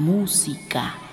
música.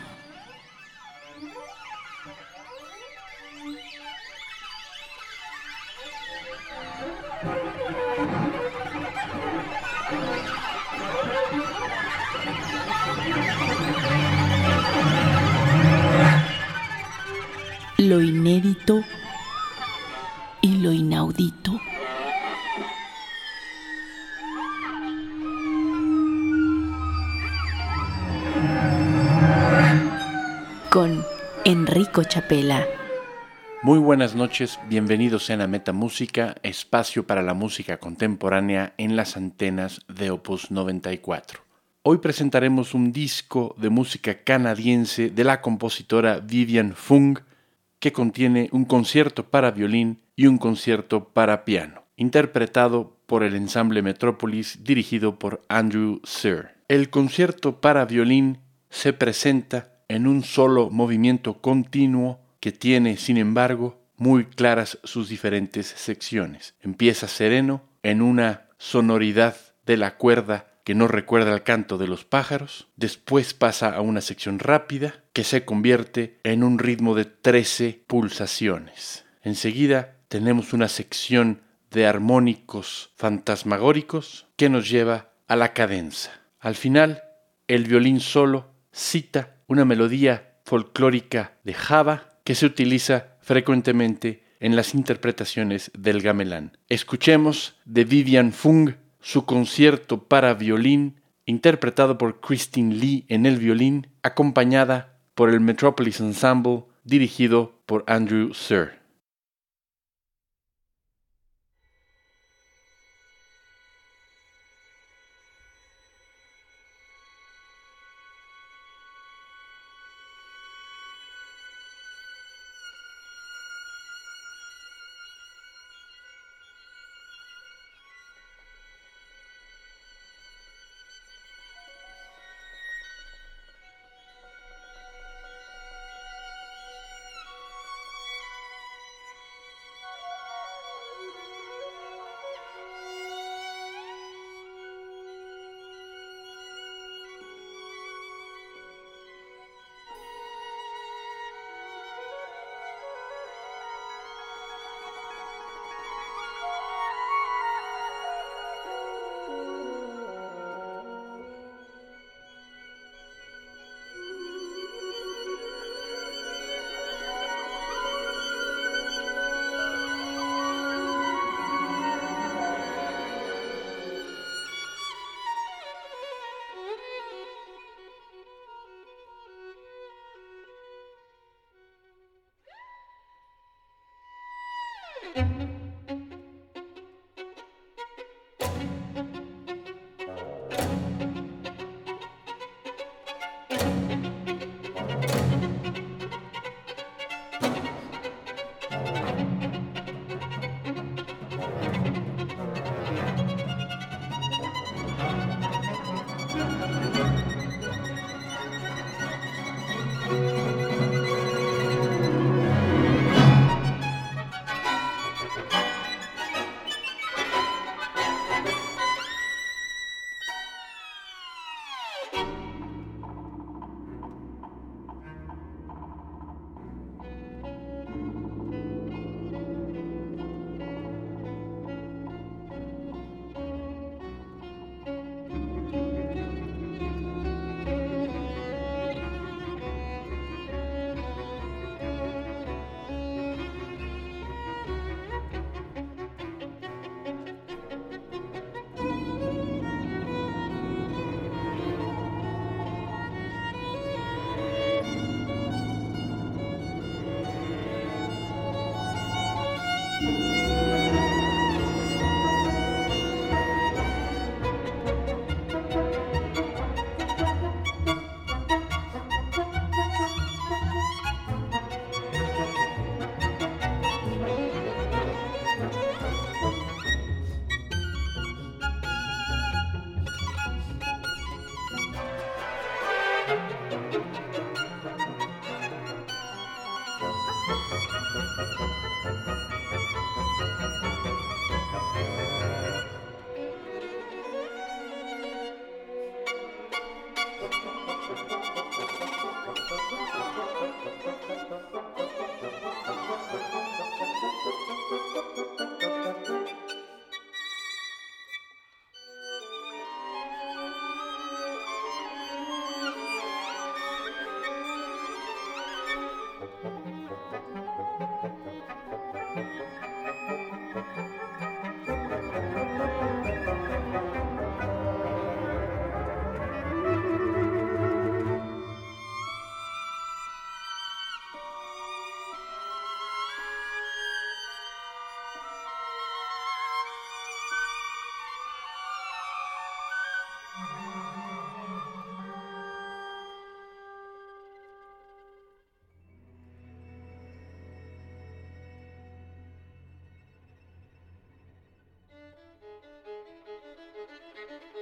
Muy buenas noches, bienvenidos a Meta Música, espacio para la música contemporánea en las antenas de Opus 94. Hoy presentaremos un disco de música canadiense de la compositora Vivian Fung, que contiene un concierto para violín y un concierto para piano, interpretado por el ensamble Metrópolis dirigido por Andrew Sir. El concierto para violín se presenta en un solo movimiento continuo que tiene, sin embargo, muy claras sus diferentes secciones. Empieza sereno en una sonoridad de la cuerda que no recuerda el canto de los pájaros, después pasa a una sección rápida que se convierte en un ritmo de 13 pulsaciones. Enseguida tenemos una sección de armónicos fantasmagóricos que nos lleva a la cadenza. Al final, el violín solo cita una melodía folclórica de Java que se utiliza frecuentemente en las interpretaciones del gamelán. Escuchemos de Vivian Fung su concierto para violín, interpretado por Christine Lee en el violín, acompañada por el Metropolis Ensemble, dirigido por Andrew Sir.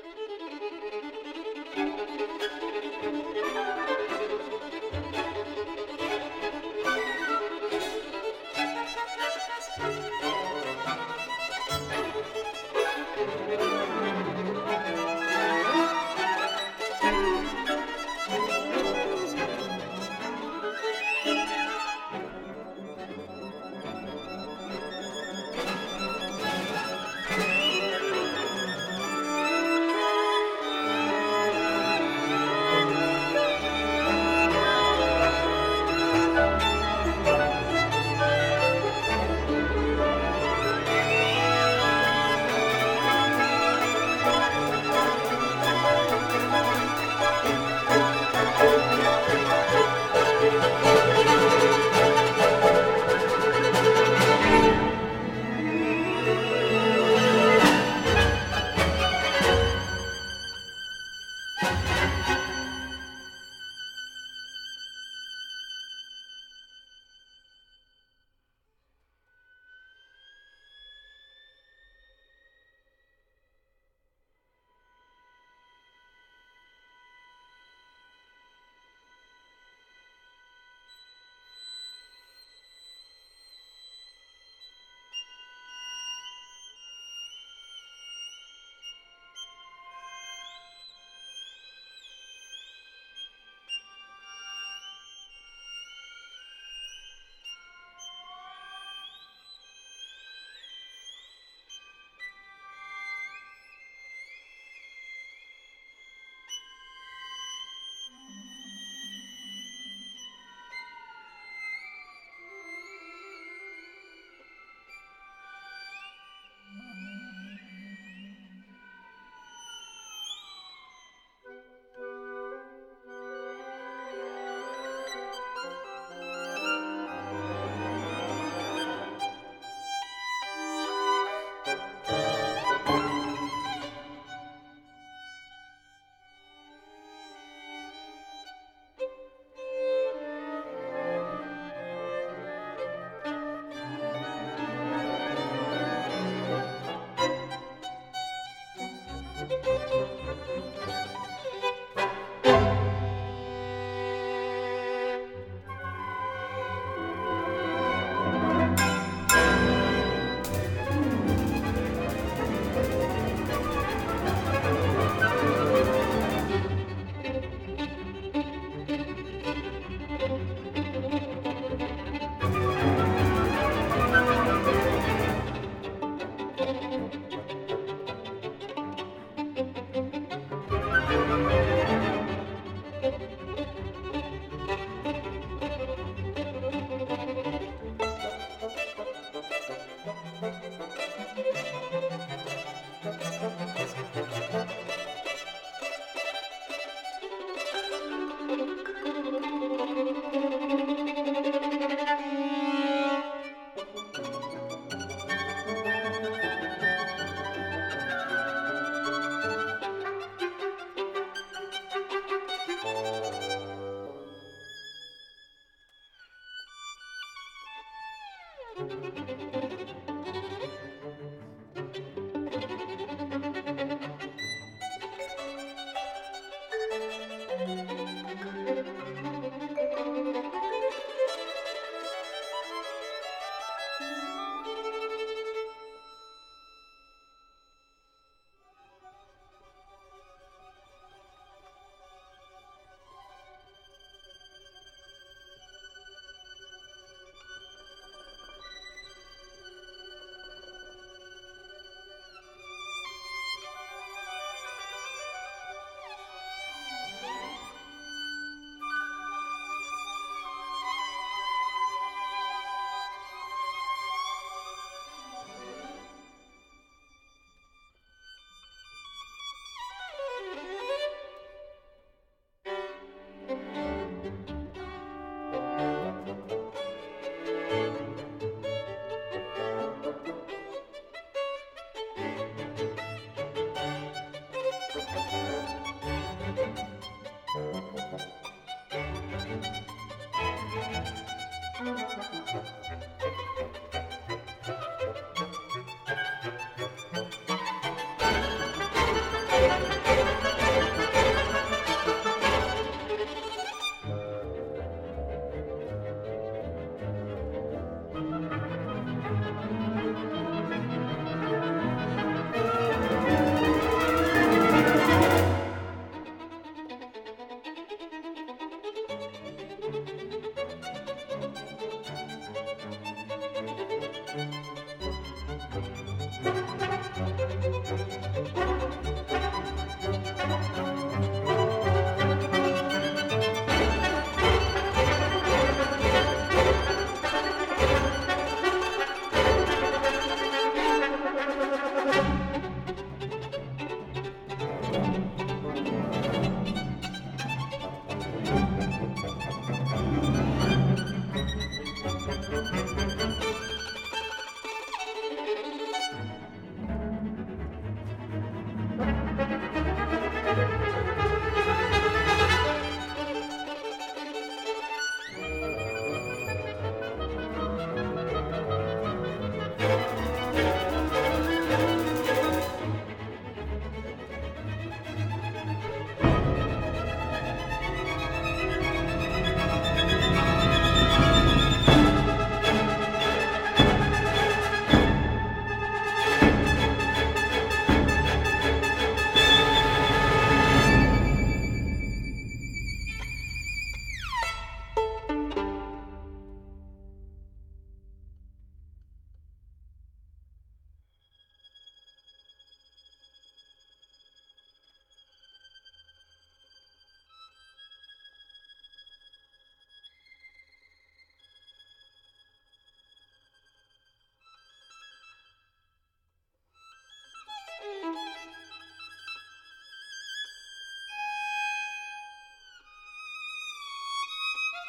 Thank you.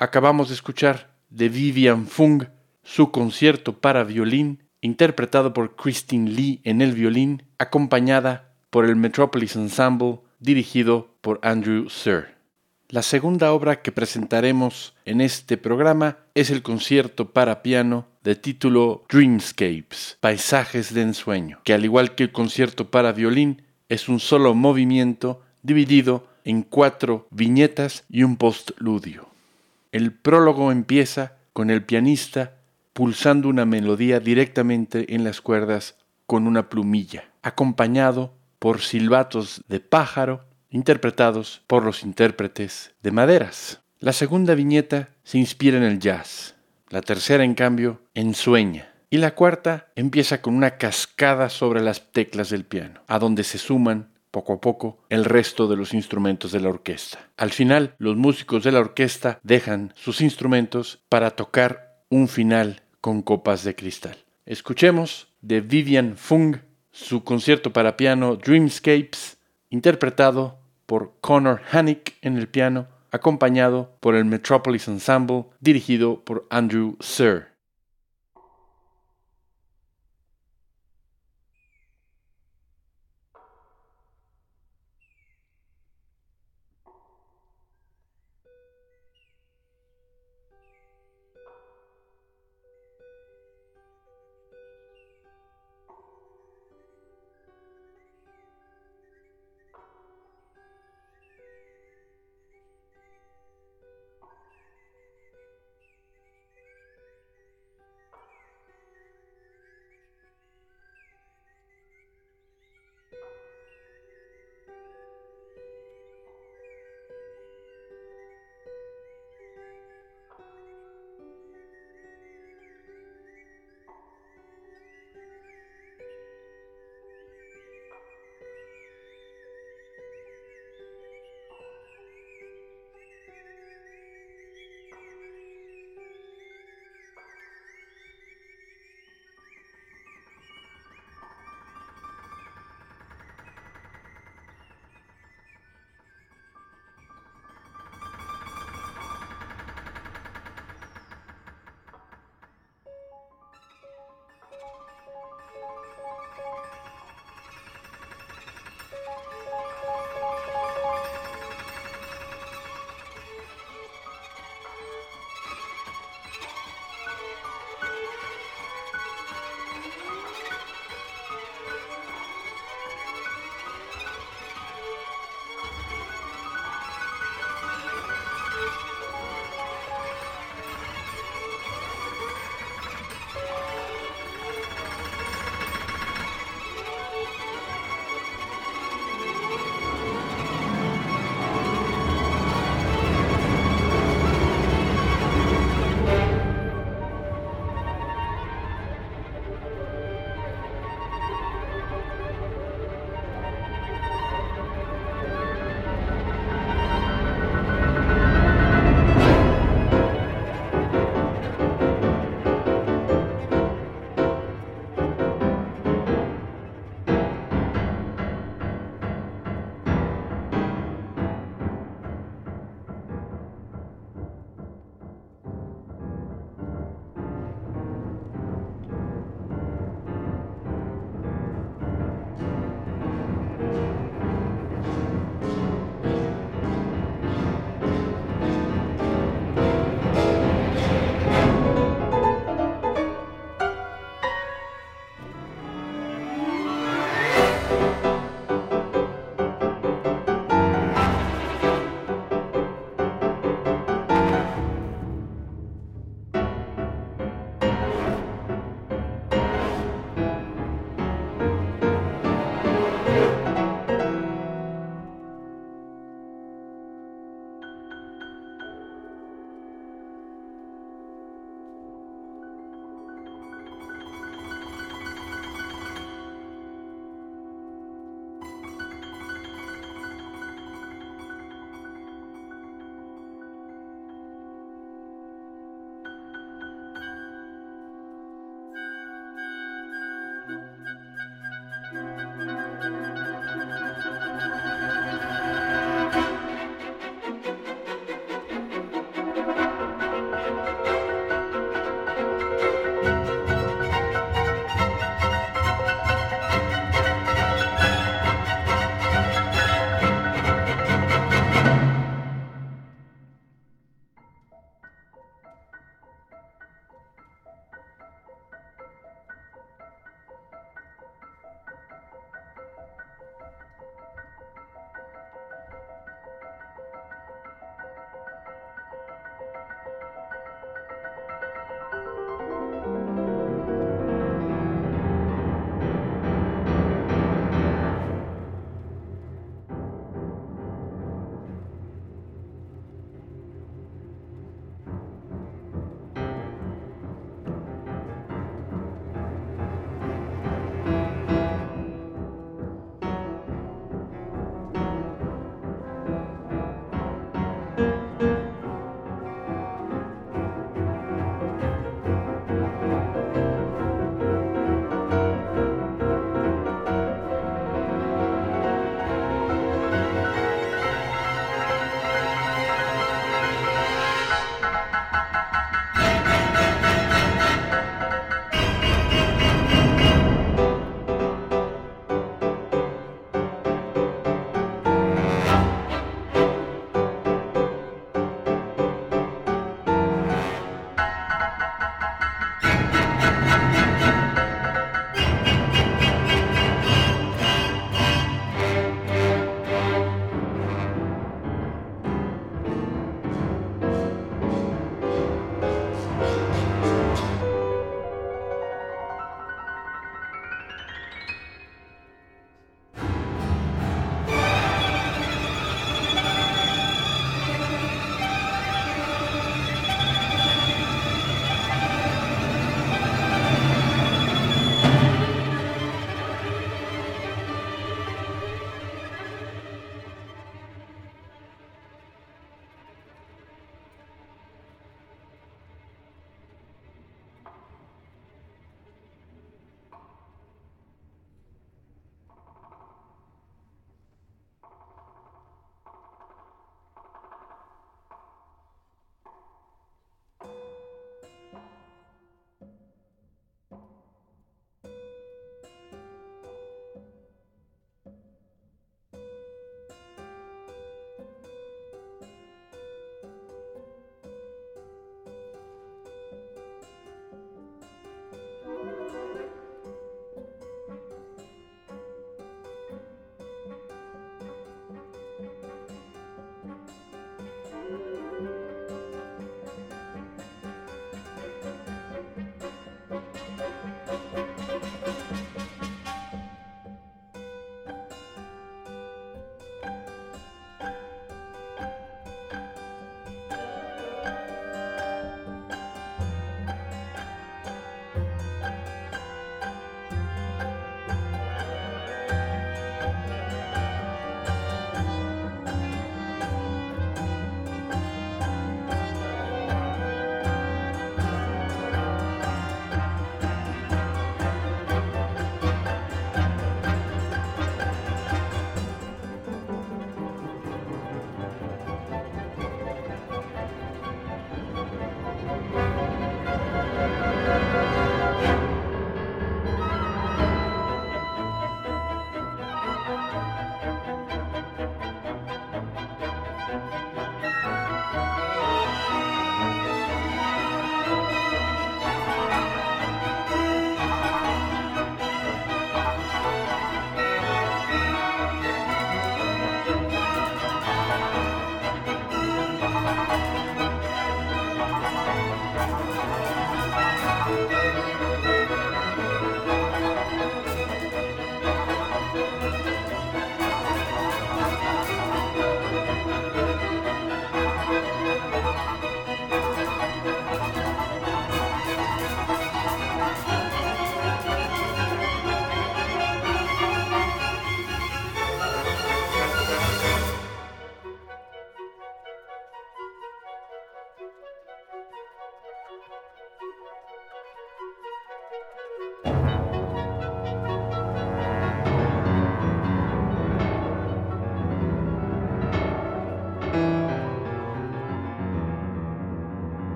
Acabamos de escuchar de Vivian Fung su concierto para violín, interpretado por Christine Lee en el violín, acompañada por el Metropolis Ensemble, dirigido por Andrew Sir. La segunda obra que presentaremos en este programa es el concierto para piano de título Dreamscapes, Paisajes de Ensueño, que al igual que el concierto para violín es un solo movimiento dividido en cuatro viñetas y un postludio. El prólogo empieza con el pianista pulsando una melodía directamente en las cuerdas con una plumilla, acompañado por silbatos de pájaro interpretados por los intérpretes de maderas. La segunda viñeta se inspira en el jazz, la tercera, en cambio, ensueña, y la cuarta empieza con una cascada sobre las teclas del piano, a donde se suman poco a poco el resto de los instrumentos de la orquesta. Al final, los músicos de la orquesta dejan sus instrumentos para tocar un final con copas de cristal. Escuchemos de Vivian Fung su concierto para piano Dreamscapes interpretado por Connor Hannick en el piano, acompañado por el Metropolis Ensemble, dirigido por Andrew Sir.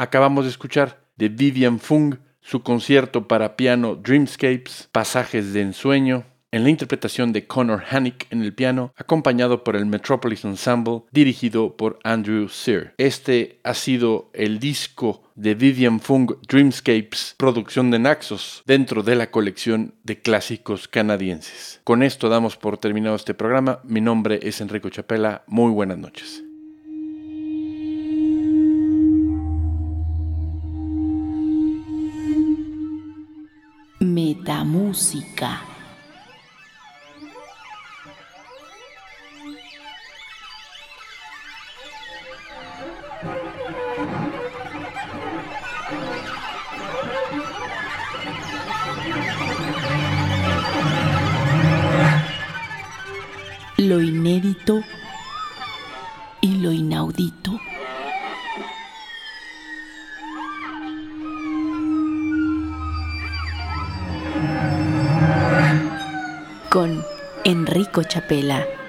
Acabamos de escuchar de Vivian Fung su concierto para piano Dreamscapes, Pasajes de Ensueño, en la interpretación de Connor Hannick en el piano, acompañado por el Metropolis Ensemble, dirigido por Andrew Sear. Este ha sido el disco de Vivian Fung Dreamscapes, producción de Naxos, dentro de la colección de clásicos canadienses. Con esto damos por terminado este programa. Mi nombre es Enrico Chapela. Muy buenas noches. Metamúsica. Lo inédito y lo inaudito. Enrico Chapela.